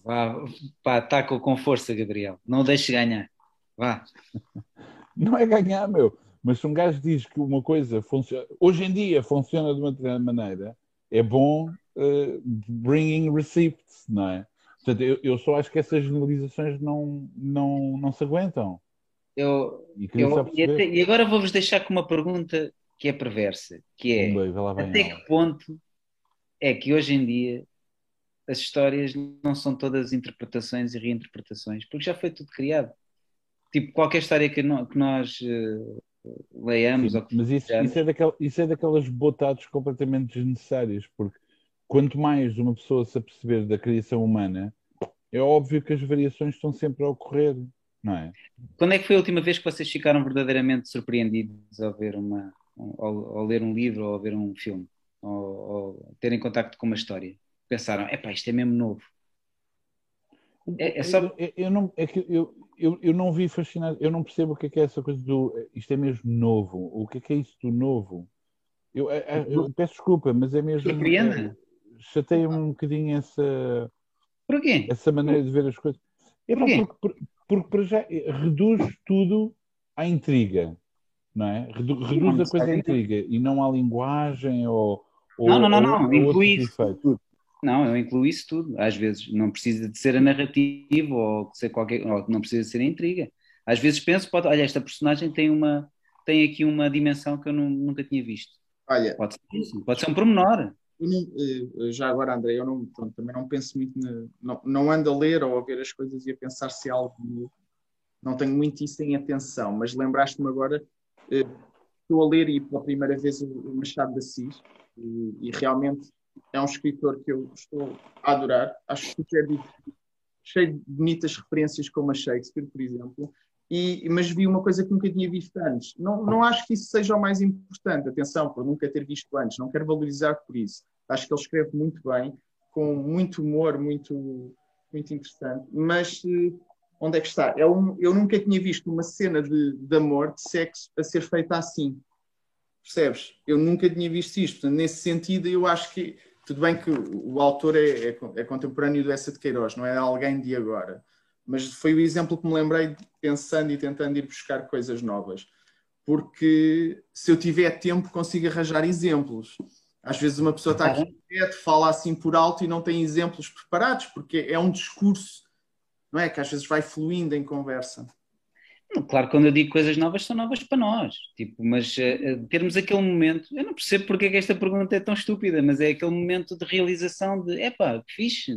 S2: Vá, pá, taca com força, Gabriel. Não deixe ganhar. Vá.
S3: Não é ganhar, meu. Mas se um gajo diz que uma coisa funciona, hoje em dia funciona de uma determinada maneira, é bom uh, bringing receipts, não é? Portanto, eu, eu, só acho que essas generalizações não, não, não se aguentam.
S2: Eu, e, eu, e, até, e, agora vou-vos deixar com uma pergunta que é perversa, que é até que ponto é que hoje em dia as histórias não são todas interpretações e reinterpretações, porque já foi tudo criado. Tipo, qualquer história que, não, que nós uh, leiamos. Sim,
S3: mas isso, isso, é daquel, isso é daquelas botadas completamente desnecessárias, porque quanto mais uma pessoa se aperceber da criação humana, é óbvio que as variações estão sempre a ocorrer, não é?
S2: Quando é que foi a última vez que vocês ficaram verdadeiramente surpreendidos ao ver uma, ao, ao ler um livro ou ao ver um filme, ou, ou terem contacto com uma história? Pensaram, epá, isto é mesmo novo.
S3: É, é só... eu, eu, não, é que eu, eu, eu não vi fascinado, eu não percebo o que é, que é essa coisa do isto é mesmo novo, o que é que é isso do novo? Eu, eu, é, eu peço desculpa, mas é mesmo.
S2: Surpreende?
S3: Chateia-me um bocadinho essa,
S2: Porquê?
S3: essa maneira de ver as coisas. É porque, porque, porque para já eh, reduz tudo à intriga, não é? Reduz, reduz a coisa à intriga e não à linguagem ou. ou
S2: não, não, não, não. Ou, inclui isso tudo. Não, eu incluo isso tudo. Às vezes não precisa de ser a narrativa ou ser qualquer, ou não precisa de ser a intriga. Às vezes penso, pode, olha, esta personagem tem uma tem aqui uma dimensão que eu não, nunca tinha visto. Olha, pode ser isso, pode ser um pormenor
S1: não, eh, já agora, André, eu não, pronto, também não penso muito, não, não ando a ler ou a ver as coisas e a pensar se é algo. Não tenho muito isso em atenção, mas lembraste-me agora, eh, estou a ler e pela primeira vez o Machado de Assis e, e, realmente é um escritor que eu estou a adorar. Acho que é cheio de bonitas referências como a Shakespeare, por exemplo, e, mas vi uma coisa que nunca tinha visto antes. Não, não acho que isso seja o mais importante, atenção, por nunca ter visto antes, não quero valorizar por isso. Acho que ele escreve muito bem, com muito humor, muito, muito interessante. Mas eh, onde é que está? É um, eu nunca tinha visto uma cena de, de amor, de sexo, a ser feita assim. Percebes? Eu nunca tinha visto isto. Nesse sentido, eu acho que. Tudo bem que o, o autor é, é, é, contemporâneo do Essa de Queiroz, não é alguém de agora. Mas foi o exemplo que me lembrei pensando e tentando ir buscar coisas novas. Porque se eu tiver tempo, consigo arranjar exemplos. Às vezes uma pessoa está aqui direto, fala assim por alto e não tem exemplos preparados, porque é um discurso, não é? Que às vezes vai fluindo em conversa.
S2: Claro, quando eu digo coisas novas, são novas para nós. Tipo, mas uh, termos aquele momento, eu não percebo porque é que esta pergunta é tão estúpida, mas é aquele momento de realização de epá, que fixe.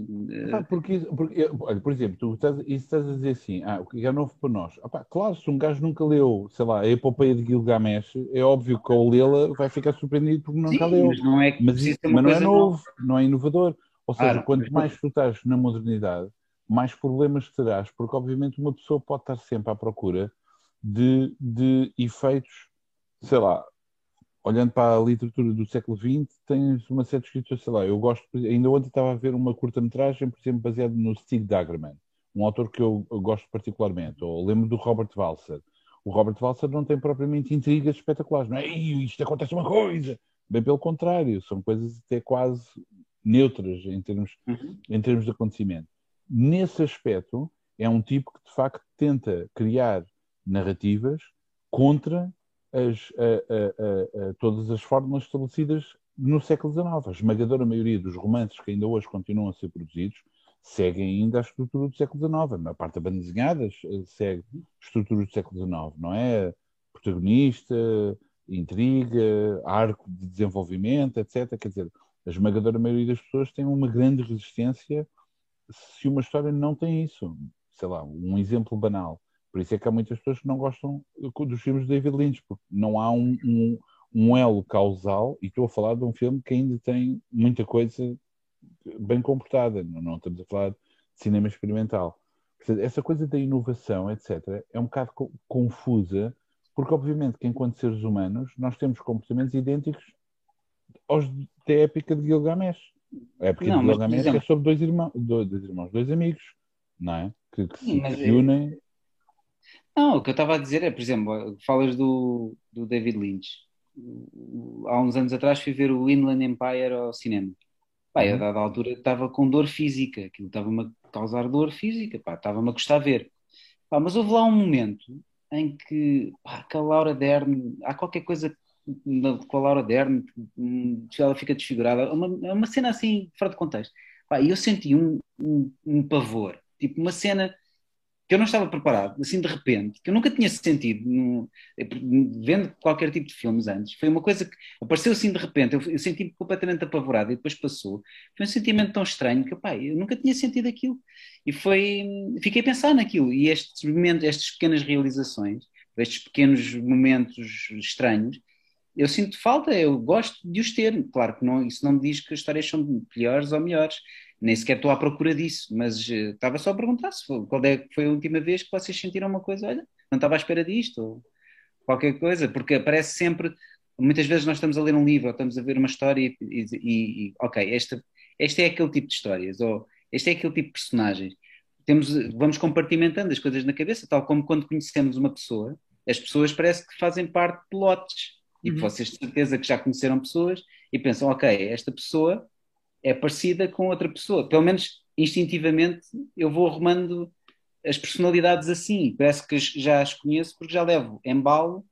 S3: Ah, porque, porque, por exemplo, tu estás, estás a dizer assim, ah, o que é novo para nós? Claro, se um gajo nunca leu, sei lá, a epopeia de Gilgamesh, é óbvio que ao lê-la vai ficar surpreendido porque nunca Sim, leu.
S2: Mas não é,
S3: mas, mas não é novo, não é inovador. Ou seja, ah, quanto mais tu estás na modernidade, mais problemas terás, porque obviamente uma pessoa pode estar sempre à procura de, de efeitos, sei lá, olhando para a literatura do século XX, tens uma série de escritores, sei lá, eu gosto, ainda ontem estava a ver uma curta-metragem, por exemplo, baseada no Stig Dagerman, um autor que eu, eu gosto particularmente, ou lembro do Robert Walser. O Robert Walser não tem propriamente intrigas espetaculares, não é? Isto acontece uma coisa! Bem pelo contrário, são coisas até quase neutras em termos, uhum. em termos de acontecimento nesse aspecto, é um tipo que de facto tenta criar narrativas contra as, a, a, a, todas as fórmulas estabelecidas no século XIX. A esmagadora maioria dos romances que ainda hoje continuam a ser produzidos seguem ainda a estrutura do século XIX. A parte das bandas desenhadas eh, segue estrutura do século XIX, não é? Protagonista, intriga, arco de desenvolvimento, etc. Quer dizer, a esmagadora maioria das pessoas tem uma grande resistência se uma história não tem isso. Sei lá, um exemplo banal. Por isso é que há muitas pessoas que não gostam dos filmes de David Lynch, porque não há um, um, um elo causal, e estou a falar de um filme que ainda tem muita coisa bem comportada, não, não estamos a falar de cinema experimental. Portanto, essa coisa da inovação, etc., é um bocado co confusa, porque obviamente que enquanto seres humanos nós temos comportamentos idênticos aos da época de Gilgamesh. É porque não, mas, exemplo... é sobre dois irmãos, dois, dois, irmãos, dois amigos, não é? Que, que Sim, se, unem.
S2: Não, o que eu estava a dizer é, por exemplo, falas do, do David Lynch. Há uns anos atrás fui ver o Inland Empire ao cinema. Pá, uhum. a dada altura estava com dor física, aquilo estava-me a causar dor física, estava-me a gostar de ver. Pá, mas houve lá um momento em que, pá, que a Laura Dern, há qualquer coisa com a Laura Dern, ela fica desfigurada, é uma, é uma cena assim, fora de contexto. E eu senti um, um, um, pavor, tipo uma cena que eu não estava preparado, assim de repente, que eu nunca tinha sentido no, vendo qualquer tipo de filmes antes. Foi uma coisa que apareceu assim de repente, eu, eu senti-me completamente apavorado e depois passou. Foi um sentimento tão estranho que pá, eu nunca tinha sentido aquilo. E foi, fiquei a pensar naquilo. E estes pequenas realizações, estes pequenos momentos estranhos, eu sinto falta, eu gosto de os ter. Claro que não, isso não me diz que as histórias são piores ou melhores, nem sequer estou à procura disso, mas uh, estava só a perguntar se foi, qual é, foi a última vez que vocês sentiram uma coisa, olha, não estava à espera disto, ou qualquer coisa, porque aparece sempre, muitas vezes nós estamos a ler um livro, ou estamos a ver uma história e, e, e ok, esta, este é aquele tipo de histórias, ou este é aquele tipo de personagens. Temos, vamos compartimentando as coisas na cabeça, tal como quando conhecemos uma pessoa, as pessoas parece que fazem parte de lotes e uhum. vocês de certeza que já conheceram pessoas e pensam, ok, esta pessoa é parecida com outra pessoa. Pelo menos instintivamente eu vou arrumando as personalidades assim. Parece que já as conheço porque já levo embalo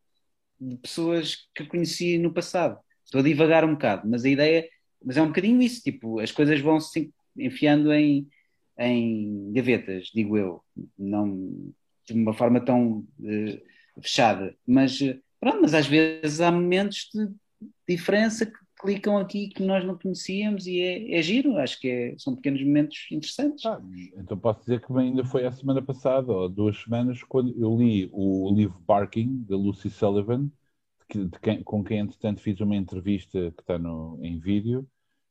S2: de pessoas que conheci no passado. Estou a divagar um bocado, mas a ideia, mas é um bocadinho isso, tipo, as coisas vão se enfiando em, em gavetas, digo eu, não de uma forma tão uh, fechada, mas uh, Pronto, mas às vezes há momentos de diferença que clicam aqui que nós não conhecíamos e é, é giro, acho que é, são pequenos momentos interessantes.
S3: Ah, então posso dizer que ainda foi a semana passada, ou duas semanas, quando eu li o livro Barking, da Lucy Sullivan, que, quem, com quem entretanto fiz uma entrevista que está no, em vídeo,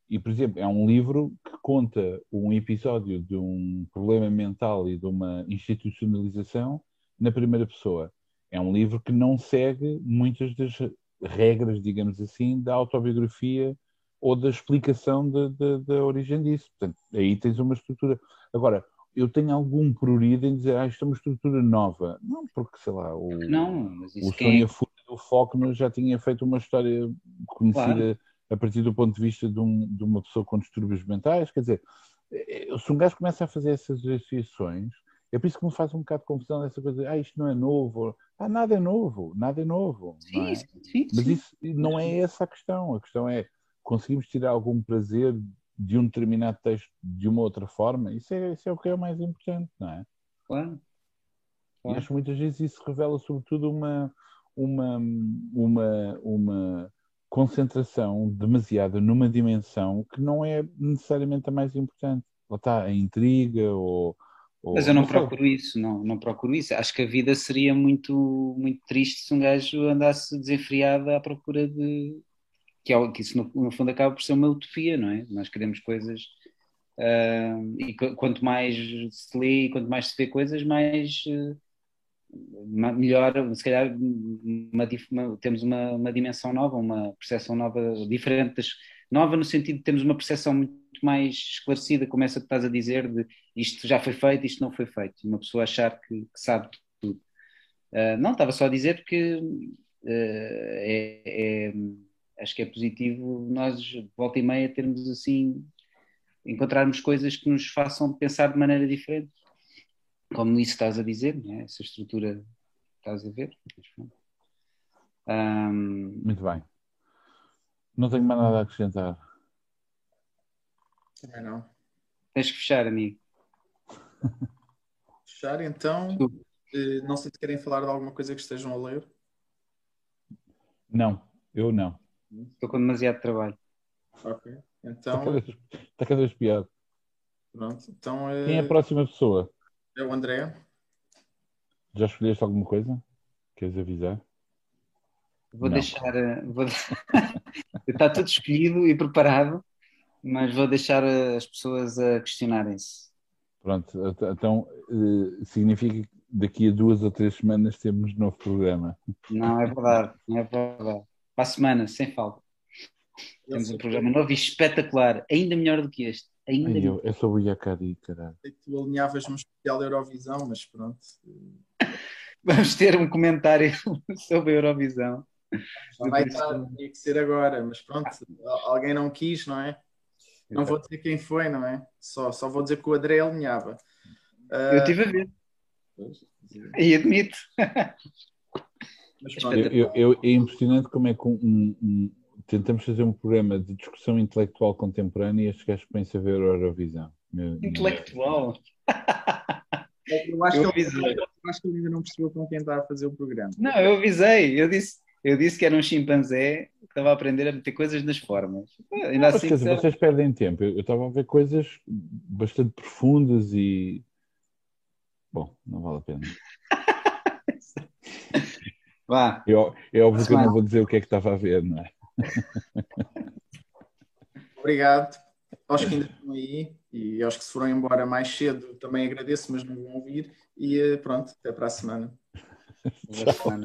S3: e por exemplo, é um livro que conta um episódio de um problema mental e de uma institucionalização na primeira pessoa é um livro que não segue muitas das regras, digamos assim, da autobiografia ou da explicação da origem disso. Portanto, aí tens uma estrutura. Agora, eu tenho algum prurido em dizer, ah, isto é uma estrutura nova. Não, porque, sei lá, o,
S2: não,
S3: o Sônia Fúria do Faulkner já tinha feito uma história conhecida claro. a partir do ponto de vista de, um, de, uma pessoa com distúrbios mentais. Quer dizer, se um gajo começa a fazer essas associações, é por isso que me faz um bocado de confusão essa coisa, ah, isto não é novo. Ah, nada é novo, nada é novo.
S2: Sim,
S3: é?
S2: sim,
S3: Mas
S2: sim.
S3: isso não é essa a questão. A questão é conseguimos tirar algum prazer de um determinado texto de uma outra forma. Isso é, isso é o que é o mais importante, não é?
S2: Claro.
S3: E acho que muitas vezes isso revela, sobretudo, uma, uma, uma, uma concentração demasiada numa dimensão que não é necessariamente a mais importante. Ou está a intriga, ou. Ou
S2: Mas eu não procuro isso, não, não procuro isso. Acho que a vida seria muito, muito triste se um gajo andasse desenfreado à procura de. Que, é, que isso, no, no fundo, acaba por ser uma utopia, não é? Nós queremos coisas. Uh, e quanto mais se lê e quanto mais se vê coisas, mais. Uh, melhor, se calhar uma, uma, temos uma, uma, dimensão nova, uma percepção nova, diferente, das, nova no sentido de termos uma percepção muito mais esclarecida, como essa que estás a dizer, de isto já foi feito, isto não foi feito, uma pessoa achar que, que sabe tudo. Uh, não, estava só a dizer que uh, é, é, acho que é positivo nós, volta e meia, termos assim, encontrarmos coisas que nos façam pensar de maneira diferente como isso estás a dizer, né? essa estrutura estás a ver. Um...
S3: Muito bem. Não tenho mais nada a acrescentar.
S1: Também não.
S2: Tens que fechar, amigo.
S1: Fechar, então. Eh, não sei se querem falar de alguma coisa que estejam a ler.
S3: Não, eu não.
S2: Estou com demasiado trabalho.
S1: Ok. Então. Está
S3: cada vez, está cada vez pior.
S1: Pronto. Então, é...
S3: Quem é a próxima pessoa?
S1: É o André.
S3: Já escolheste alguma coisa? Queres avisar?
S2: Vou Não. deixar. Eh, vou... Está tudo escolhido e preparado, mas vou deixar eh, as pessoas a questionarem-se.
S3: Pronto, então eh, significa que daqui a duas ou três semanas temos novo programa.
S2: Não, é verdade, não é verdade. Para a semana, sem falta. Temos um programa novo e espetacular, ainda melhor do que este. Ainda
S3: Ai, eu, eu sou o Iacari, caralho.
S1: Sei que tu alinhavas no especial Eurovisão, mas pronto.
S2: Vamos ter um comentário sobre a Eurovisão.
S1: Já vai estar, tinha que ser agora, mas pronto, alguém não quis, não é? Não vou dizer quem foi, não é? Só, só vou dizer que o André alinhava.
S2: Uh... Eu estive a ver. E admito.
S3: Mas, eu, eu, eu, é impressionante como é que um, um tentamos fazer um programa de discussão intelectual contemporânea e estes gajos põem-se a ver a Eurovisão.
S2: Intelectual?
S1: Eu acho, eu, que ele, eu acho que ele ainda não percebeu com quem está a fazer o programa.
S2: Não, eu avisei, eu disse, eu disse que era um chimpanzé que estava a aprender a meter coisas nas formas.
S3: Ainda assim, Mas, dizer, vocês perdem tempo. Eu, eu estava a ver coisas bastante profundas e. Bom, não vale a pena.
S2: Vá.
S3: Eu, é óbvio que eu não vou dizer o que é que estava a ver, não é?
S1: Obrigado aos que ainda estão aí e aos que se foram embora mais cedo também agradeço, mas não vão ouvir. E eh, pronto, até para a semana. Até para a semana.